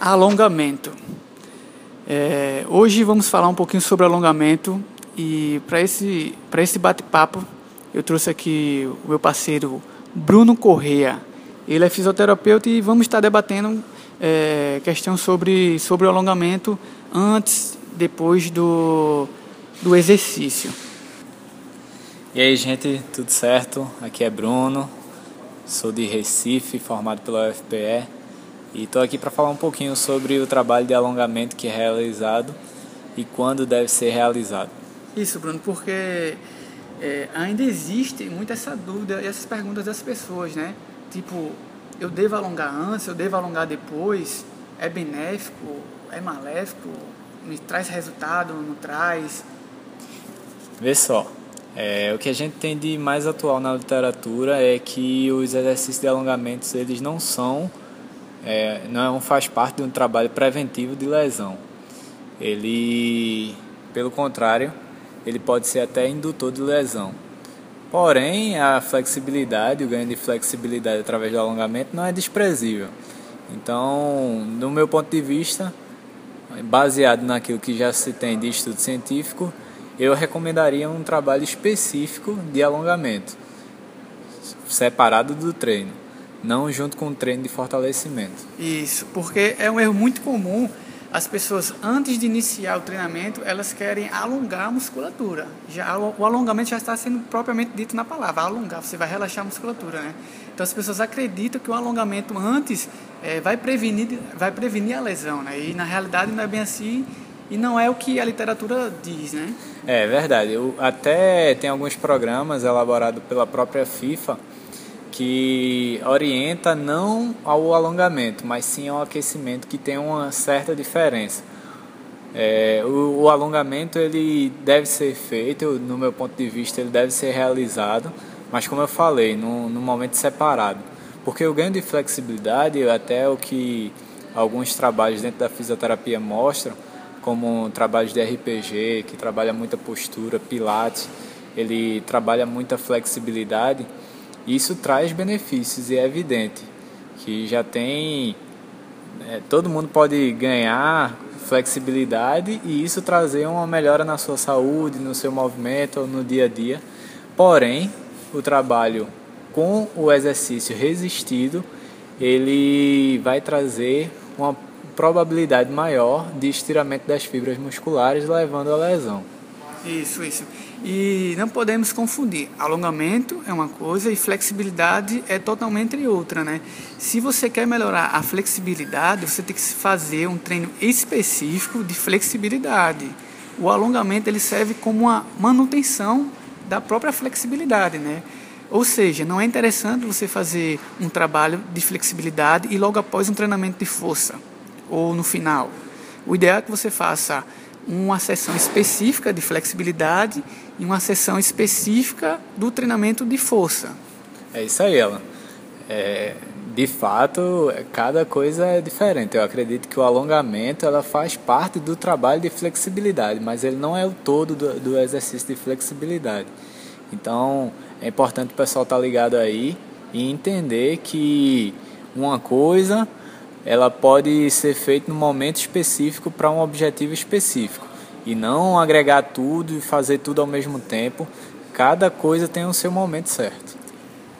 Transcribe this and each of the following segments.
Alongamento. É, hoje vamos falar um pouquinho sobre alongamento e para esse, esse bate-papo eu trouxe aqui o meu parceiro Bruno Correa. Ele é fisioterapeuta e vamos estar debatendo é, questão sobre, sobre o alongamento antes, depois do, do exercício. E aí, gente, tudo certo? Aqui é Bruno, sou de Recife, formado pela UFPE e estou aqui para falar um pouquinho sobre o trabalho de alongamento que é realizado e quando deve ser realizado. Isso, Bruno, porque é, ainda existe muito essa dúvida e essas perguntas das pessoas, né? Tipo, eu devo alongar antes, eu devo alongar depois? É benéfico? É maléfico? Me traz resultado? Não traz? Vê só, é, o que a gente tem de mais atual na literatura é que os exercícios de alongamentos eles não são é, não faz parte de um trabalho preventivo de lesão. Ele, pelo contrário, ele pode ser até indutor de lesão. Porém, a flexibilidade, o ganho de flexibilidade através do alongamento não é desprezível. Então, no meu ponto de vista, baseado naquilo que já se tem de estudo científico, eu recomendaria um trabalho específico de alongamento, separado do treino não junto com o treino de fortalecimento. Isso, porque é um erro muito comum. As pessoas, antes de iniciar o treinamento, elas querem alongar a musculatura. Já, o alongamento já está sendo propriamente dito na palavra, alongar, você vai relaxar a musculatura, né? Então as pessoas acreditam que o alongamento antes é, vai, prevenir, vai prevenir a lesão, né? E na realidade não é bem assim e não é o que a literatura diz, né? É verdade. Eu, até tem alguns programas elaborados pela própria FIFA que orienta não ao alongamento, mas sim ao aquecimento, que tem uma certa diferença. É, o, o, alongamento ele deve ser feito, no meu ponto de vista, ele deve ser realizado, mas como eu falei, no momento separado. Porque o ganho de flexibilidade, até o que alguns trabalhos dentro da fisioterapia mostram, como trabalhos de RPG, que trabalha muita postura, pilates, ele trabalha muita flexibilidade, isso traz benefícios e é evidente que já tem. É, todo mundo pode ganhar flexibilidade e isso trazer uma melhora na sua saúde, no seu movimento, no dia a dia. Porém, o trabalho com o exercício resistido, ele vai trazer uma probabilidade maior de estiramento das fibras musculares, levando à lesão. Isso, isso. E não podemos confundir. Alongamento é uma coisa e flexibilidade é totalmente outra, né? Se você quer melhorar a flexibilidade, você tem que fazer um treino específico de flexibilidade. O alongamento ele serve como uma manutenção da própria flexibilidade, né? Ou seja, não é interessante você fazer um trabalho de flexibilidade e logo após um treinamento de força ou no final. O ideal é que você faça uma sessão específica de flexibilidade e uma sessão específica do treinamento de força. É isso aí, ela. É, de fato, cada coisa é diferente. Eu acredito que o alongamento ela faz parte do trabalho de flexibilidade, mas ele não é o todo do, do exercício de flexibilidade. Então, é importante o pessoal estar tá ligado aí e entender que uma coisa ela pode ser feita num momento específico para um objetivo específico e não agregar tudo e fazer tudo ao mesmo tempo. Cada coisa tem o seu momento certo.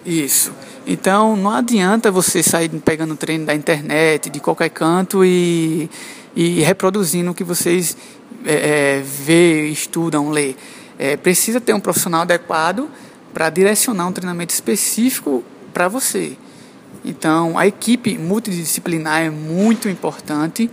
Isso. Então não adianta você sair pegando treino da internet, de qualquer canto e, e reproduzindo o que vocês é, é, vê, estudam, lê. É, precisa ter um profissional adequado para direcionar um treinamento específico para você. Então, a equipe multidisciplinar é muito importante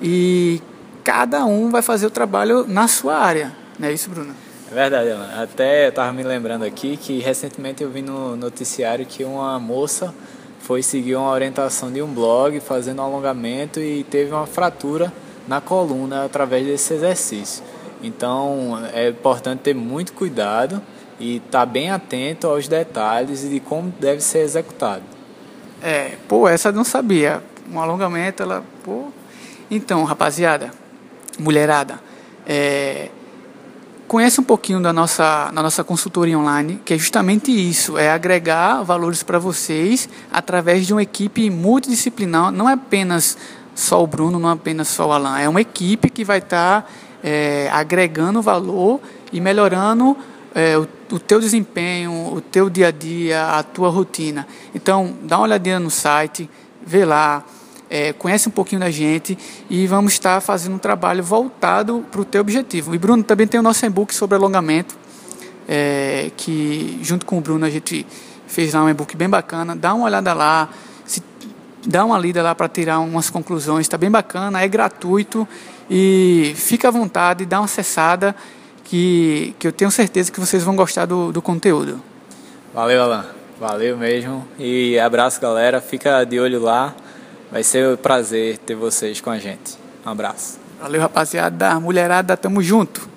e cada um vai fazer o trabalho na sua área. Não é isso, Bruno? É verdade, Alan. Até eu estava me lembrando aqui que recentemente eu vi no noticiário que uma moça foi seguir uma orientação de um blog fazendo um alongamento e teve uma fratura na coluna através desse exercício. Então é importante ter muito cuidado e estar tá bem atento aos detalhes e de como deve ser executado. É, pô, essa eu não sabia. Um alongamento, ela, pô. Então, rapaziada, mulherada, é, conhece um pouquinho da nossa, da nossa consultoria online, que é justamente isso, é agregar valores para vocês através de uma equipe multidisciplinar, não é apenas só o Bruno, não apenas só o Alan. É uma equipe que vai estar tá, é, agregando valor e melhorando é, o, o teu desempenho, o teu dia a dia, a tua rotina. Então, dá uma olhadinha no site, vê lá, é, conhece um pouquinho da gente e vamos estar fazendo um trabalho voltado para o teu objetivo. E Bruno também tem o nosso e-book sobre alongamento, é, que junto com o Bruno a gente fez lá um e-book bem bacana. Dá uma olhada lá, se, dá uma lida lá para tirar umas conclusões, está bem bacana, é gratuito e fica à vontade, dá uma acessada que, que eu tenho certeza que vocês vão gostar do, do conteúdo. Valeu, Alan. Valeu mesmo. E abraço, galera. Fica de olho lá. Vai ser um prazer ter vocês com a gente. Um abraço. Valeu, rapaziada. Mulherada, tamo junto.